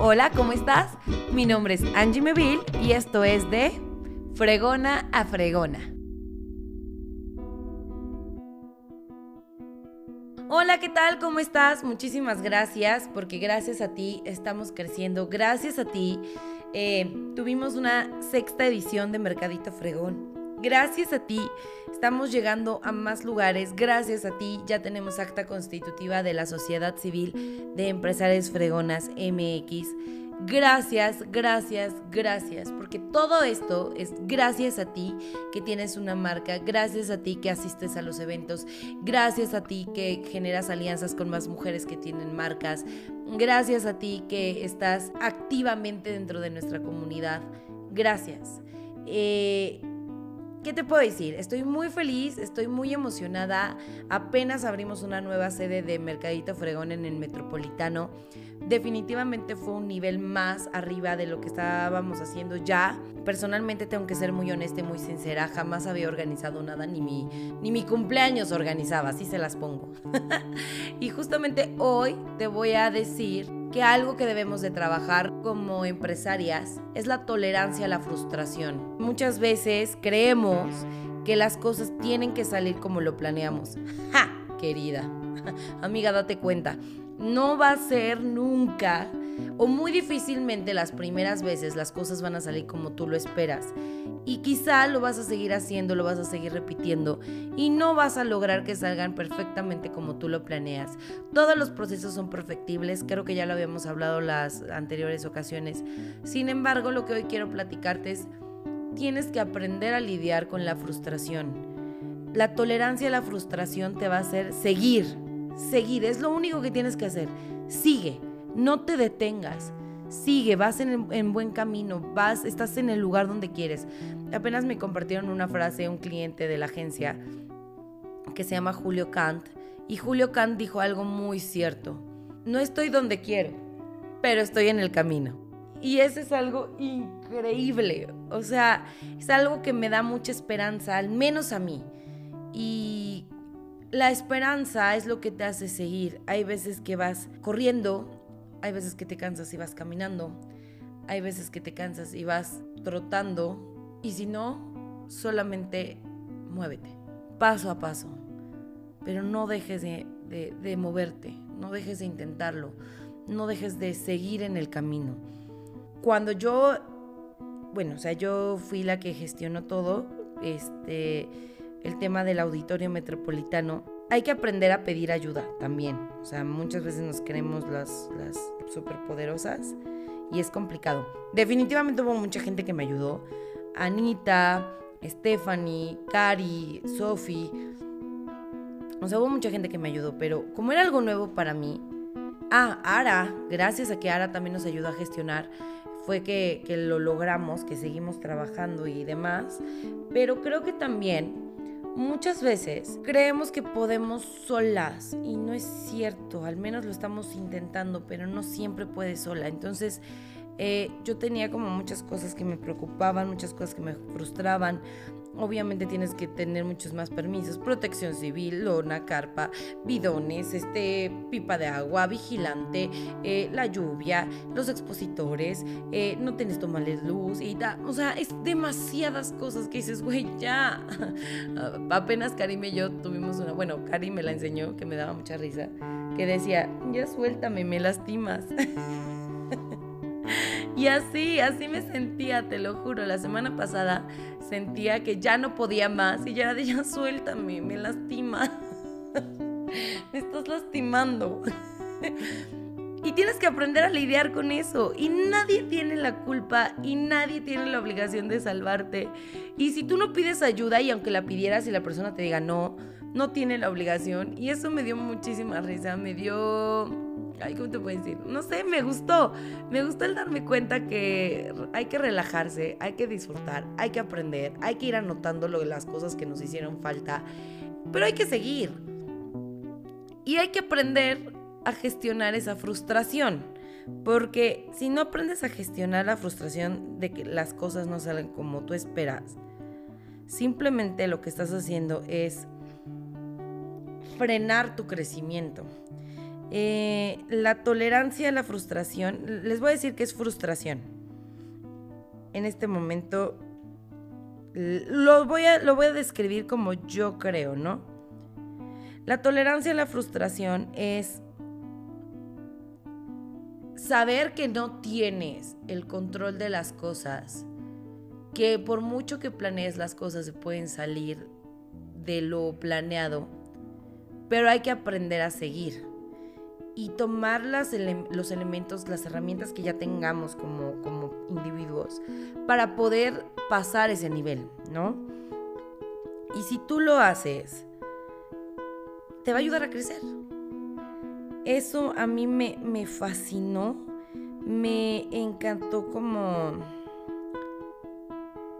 Hola, ¿cómo estás? Mi nombre es Angie Meville y esto es de Fregona a Fregona. Hola, ¿qué tal? ¿Cómo estás? Muchísimas gracias porque gracias a ti estamos creciendo. Gracias a ti eh, tuvimos una sexta edición de Mercadito Fregón. Gracias a ti estamos llegando a más lugares. Gracias a ti ya tenemos acta constitutiva de la Sociedad Civil de Empresarios Fregonas MX. Gracias, gracias, gracias, porque todo esto es gracias a ti que tienes una marca, gracias a ti que asistes a los eventos, gracias a ti que generas alianzas con más mujeres que tienen marcas, gracias a ti que estás activamente dentro de nuestra comunidad. Gracias. Eh, ¿Qué te puedo decir? Estoy muy feliz, estoy muy emocionada. Apenas abrimos una nueva sede de Mercadito Fregón en el Metropolitano. Definitivamente fue un nivel más arriba de lo que estábamos haciendo ya. Personalmente tengo que ser muy honesta y muy sincera. Jamás había organizado nada, ni mi, ni mi cumpleaños organizaba, así se las pongo. y justamente hoy te voy a decir que algo que debemos de trabajar como empresarias es la tolerancia a la frustración. Muchas veces creemos que las cosas tienen que salir como lo planeamos. ¡Ja! Querida, amiga, date cuenta, no va a ser nunca o muy difícilmente las primeras veces las cosas van a salir como tú lo esperas. Y quizá lo vas a seguir haciendo, lo vas a seguir repitiendo y no vas a lograr que salgan perfectamente como tú lo planeas. Todos los procesos son perfectibles, creo que ya lo habíamos hablado las anteriores ocasiones. Sin embargo, lo que hoy quiero platicarte es, tienes que aprender a lidiar con la frustración. La tolerancia a la frustración te va a hacer seguir, seguir, es lo único que tienes que hacer. Sigue, no te detengas. Sigue, vas en, buen camino, vas, estás en el lugar donde quieres. Apenas me compartieron una frase un cliente de la agencia que se llama Julio Kant y Julio Kant dijo algo muy cierto. No estoy donde quiero, pero estoy en el camino. Y eso es algo increíble. O sea, es algo que me da mucha esperanza, al menos a mí. Y la esperanza es lo que te hace seguir. Hay veces que vas corriendo hay veces que te cansas y vas caminando. Hay veces que te cansas y vas trotando. Y si no, solamente muévete, paso a paso. Pero no dejes de, de, moverte, no dejes de intentarlo, no dejes de seguir en el camino. Cuando yo, bueno, o sea, yo fui la que gestionó todo, este, el tema del auditorio metropolitano, hay que aprender a pedir ayuda también. O sea, muchas veces nos queremos las, las superpoderosas y es complicado. Definitivamente hubo mucha gente que me ayudó. Anita, Stephanie, Cari, Sophie. O sea, hubo mucha gente que me ayudó, pero como era algo nuevo para mí, ah, Ara, gracias a que Ara también nos ayudó a gestionar, fue que, que lo logramos, que seguimos trabajando y demás. Pero creo que también Muchas veces creemos que podemos solas y no es cierto, al menos lo estamos intentando, pero no siempre puedes sola. Entonces eh, yo tenía como muchas cosas que me preocupaban, muchas cosas que me frustraban. Obviamente tienes que tener muchos más permisos, protección civil, lona, carpa, bidones, este, pipa de agua, vigilante, eh, la lluvia, los expositores, eh, no tienes tomarles luz y da, o sea, es demasiadas cosas que dices, güey, ya. Apenas Karim y yo tuvimos una, bueno, Karim me la enseñó, que me daba mucha risa, que decía, ya suéltame, me lastimas. Y así, así me sentía, te lo juro. La semana pasada sentía que ya no podía más y ya era de ya suéltame, me lastima. me estás lastimando. y tienes que aprender a lidiar con eso. Y nadie tiene la culpa y nadie tiene la obligación de salvarte. Y si tú no pides ayuda y aunque la pidieras y la persona te diga no, no tiene la obligación. Y eso me dio muchísima risa, me dio ay, ¿cómo te puedo decir? No sé, me gustó. Me gustó el darme cuenta que hay que relajarse, hay que disfrutar, hay que aprender, hay que ir anotando lo, las cosas que nos hicieron falta, pero hay que seguir. Y hay que aprender a gestionar esa frustración. Porque si no aprendes a gestionar la frustración de que las cosas no salen como tú esperas, simplemente lo que estás haciendo es frenar tu crecimiento. Eh, la tolerancia a la frustración, les voy a decir que es frustración. En este momento lo voy a, lo voy a describir como yo creo, ¿no? La tolerancia a la frustración es saber que no tienes el control de las cosas, que por mucho que planees las cosas se pueden salir de lo planeado, pero hay que aprender a seguir y tomar los elementos, las herramientas que ya tengamos como, como individuos para poder pasar ese nivel, ¿no? Y si tú lo haces, te va a ayudar a crecer. Eso a mí me, me fascinó, me encantó como,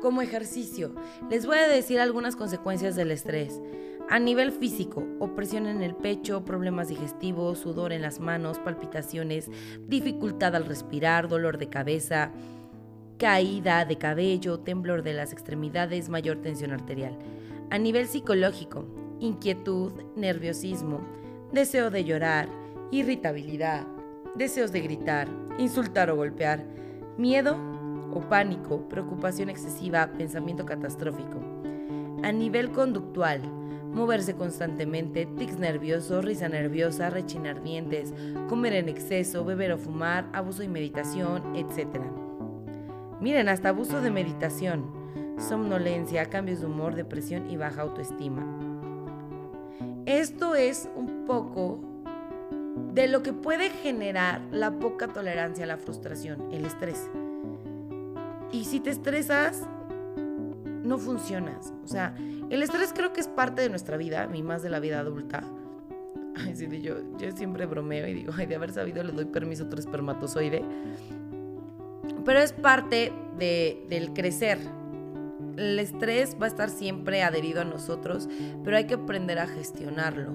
como ejercicio. Les voy a decir algunas consecuencias del estrés. A nivel físico, opresión en el pecho, problemas digestivos, sudor en las manos, palpitaciones, dificultad al respirar, dolor de cabeza, caída de cabello, temblor de las extremidades, mayor tensión arterial. A nivel psicológico, inquietud, nerviosismo, deseo de llorar, irritabilidad, deseos de gritar, insultar o golpear, miedo o pánico, preocupación excesiva, pensamiento catastrófico. A nivel conductual, moverse constantemente, tics nerviosos, risa nerviosa, rechinar dientes, comer en exceso, beber o fumar, abuso y meditación, etc. Miren, hasta abuso de meditación, somnolencia, cambios de humor, depresión y baja autoestima. Esto es un poco de lo que puede generar la poca tolerancia a la frustración, el estrés. Y si te estresas, no funcionas. O sea, el estrés creo que es parte de nuestra vida, y más de la vida adulta. Ay, sí, yo, yo siempre bromeo y digo, ay, de haber sabido le doy permiso a otro espermatozoide. Pero es parte de, del crecer. El estrés va a estar siempre adherido a nosotros, pero hay que aprender a gestionarlo.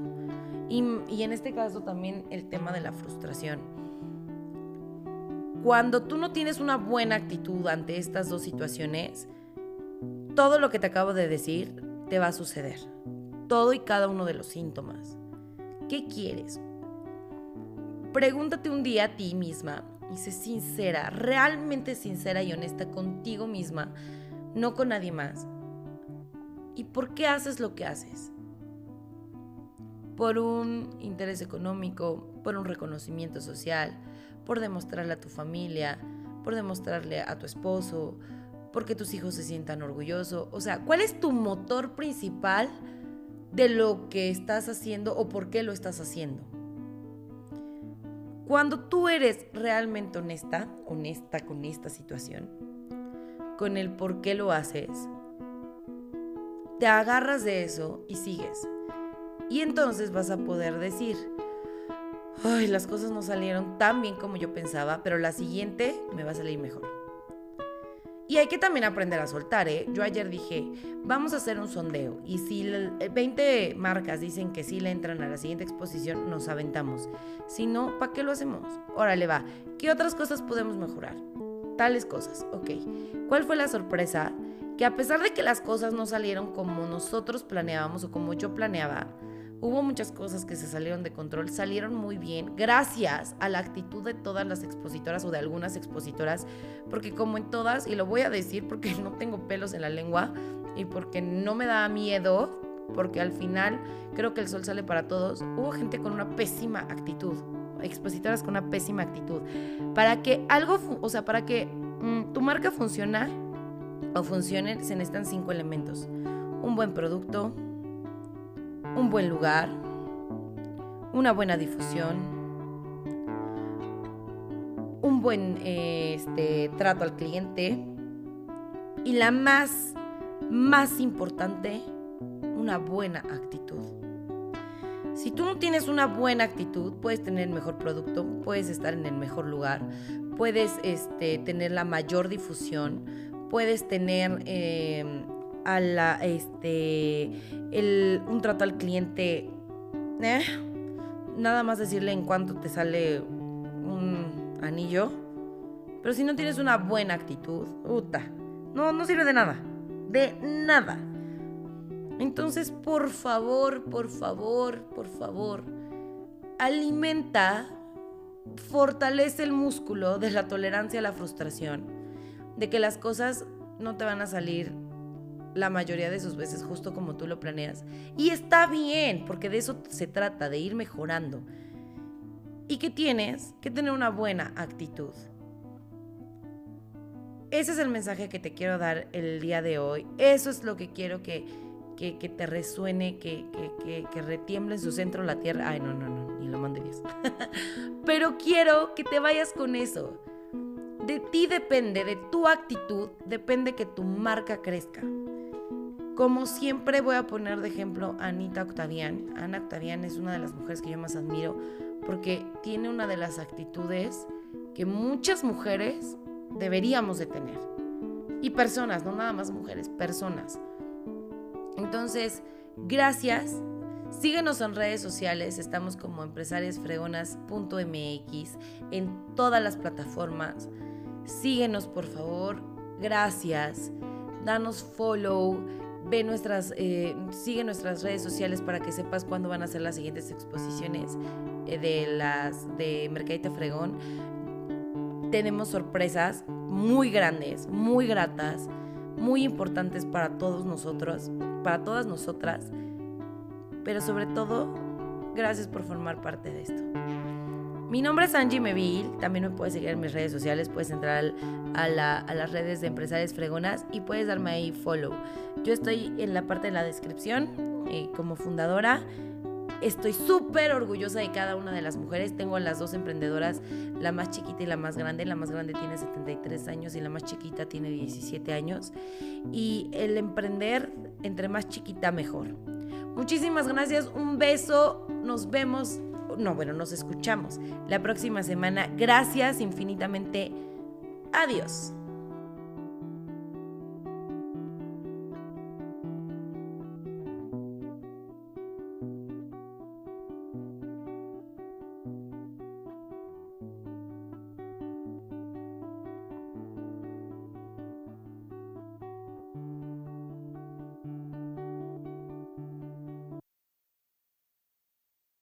Y, y en este caso también el tema de la frustración. Cuando tú no tienes una buena actitud ante estas dos situaciones, todo lo que te acabo de decir te va a suceder. Todo y cada uno de los síntomas. ¿Qué quieres? Pregúntate un día a ti misma y sé sincera, realmente sincera y honesta contigo misma, no con nadie más. ¿Y por qué haces lo que haces? Por un interés económico, por un reconocimiento social, por demostrarle a tu familia, por demostrarle a tu esposo, porque tus hijos se sientan orgullosos. O sea, ¿cuál es tu motor principal de lo que estás haciendo o por qué lo estás haciendo? Cuando tú eres realmente honesta, honesta con esta situación, con el por qué lo haces, te agarras de eso y sigues. Y entonces vas a poder decir, ay, las cosas no salieron tan bien como yo pensaba, pero la siguiente me va a salir mejor. Y hay que también aprender a soltar, ¿eh? Yo ayer dije, vamos a hacer un sondeo y si 20 marcas dicen que sí le entran a la siguiente exposición, nos aventamos. Si no, ¿para qué lo hacemos? Órale, va. ¿Qué otras cosas podemos mejorar? Tales cosas, ok. ¿Cuál fue la sorpresa? Que a pesar de que las cosas no salieron como nosotros planeábamos o como yo planeaba, Hubo muchas cosas que se salieron de control, salieron muy bien, gracias a la actitud de todas las expositoras o de algunas expositoras, porque como en todas, y lo voy a decir porque no tengo pelos en la lengua y porque no me da miedo, porque al final creo que el sol sale para todos, hubo gente con una pésima actitud, expositoras con una pésima actitud. Para que algo, o sea, para que mm, tu marca funcione o funcione, se necesitan cinco elementos. Un buen producto, un buen lugar, una buena difusión, un buen este, trato al cliente y la más, más importante, una buena actitud. Si tú no tienes una buena actitud, puedes tener el mejor producto, puedes estar en el mejor lugar, puedes este, tener la mayor difusión, puedes tener em, a la, este, el, un trato al cliente, eh, nada más decirle en cuánto te sale un anillo. Pero si no tienes una buena actitud, puta, no, no sirve de nada. De nada. Entonces, por favor, por favor, por favor, alimenta, fortalece el músculo de la tolerancia a la frustración, de que las cosas no te van a salir la mayoría de sus veces justo como tú lo planeas. Y está bien, porque de eso se trata, de ir mejorando. Y que tienes que tener una buena actitud. Ese es el mensaje que te quiero dar el día de hoy. Eso es lo que quiero que, que, te resuene, que, que, que, retiemble en su centro la tierra. Ay, no, no, no, ni lo mande. Pero quiero que te vayas con eso. De ti depende, de tu actitud, depende que tu marca crezca. Como siempre voy a poner de ejemplo a Anita Octavian. Ana Octavian es una de las mujeres que yo más admiro porque tiene una de las actitudes que muchas mujeres deberíamos de tener. Y personas, no nada más mujeres, personas. Entonces, gracias. Síguenos en redes sociales, estamos como empresariasfregonas.mx en todas las plataformas. Síguenos por favor, gracias. Danos follow, ve nuestras, eh, sigue nuestras redes sociales para que sepas cuándo van a ser las siguientes exposiciones eh, de las de Mercadita Fregón. Tenemos sorpresas muy grandes, muy gratas, muy importantes para todos nosotros, para todas nosotras, pero sobre todo, gracias por formar parte de esto. Mi nombre es Angie Meville, también me puedes seguir en mis redes sociales, puedes entrar a, las redes de Empresarias Fregonas y puedes darme ahí follow. Yo estoy en la parte de la descripción eh, como fundadora. Estoy súper orgullosa de cada una de las mujeres. Tengo las dos emprendedoras, la más chiquita y la más grande. La más grande tiene 73 años y la más chiquita tiene 17 años. Y el emprender, entre más chiquita, mejor. Muchísimas gracias, un beso, nos vemos no, bueno, nos escuchamos la próxima semana. Gracias infinitamente. Adiós.